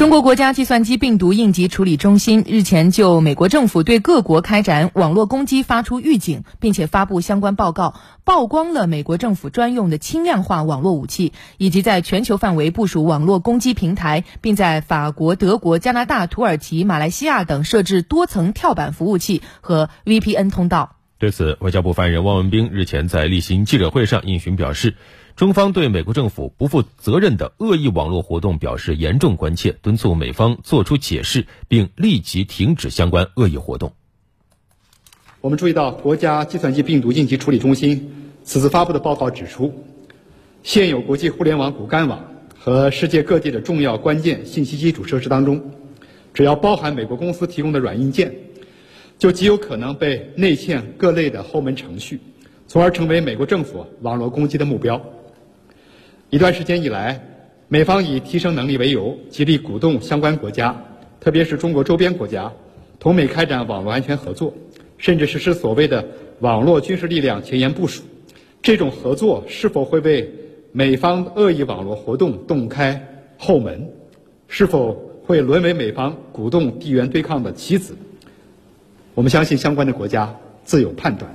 中国国家计算机病毒应急处理中心日前就美国政府对各国开展网络攻击发出预警，并且发布相关报告，曝光了美国政府专用的轻量化网络武器，以及在全球范围部署网络攻击平台，并在法国、德国、加拿大、土耳其、马来西亚等设置多层跳板服务器和 VPN 通道。对此，外交部发言人汪文斌日前在例行记者会上应询表示。中方对美国政府不负责任的恶意网络活动表示严重关切，敦促美方作出解释，并立即停止相关恶意活动。我们注意到，国家计算机病毒应急处理中心此次发布的报告指出，现有国际互联网骨干网和世界各地的重要关键信息基础设施当中，只要包含美国公司提供的软硬件，就极有可能被内嵌各类的后门程序，从而成为美国政府网络攻击的目标。一段时间以来，美方以提升能力为由，极力鼓动相关国家，特别是中国周边国家，同美开展网络安全合作，甚至实施所谓的网络军事力量前沿部署。这种合作是否会为美方恶意网络活动洞开后门？是否会沦为美方鼓动地缘对抗的棋子？我们相信相关的国家自有判断。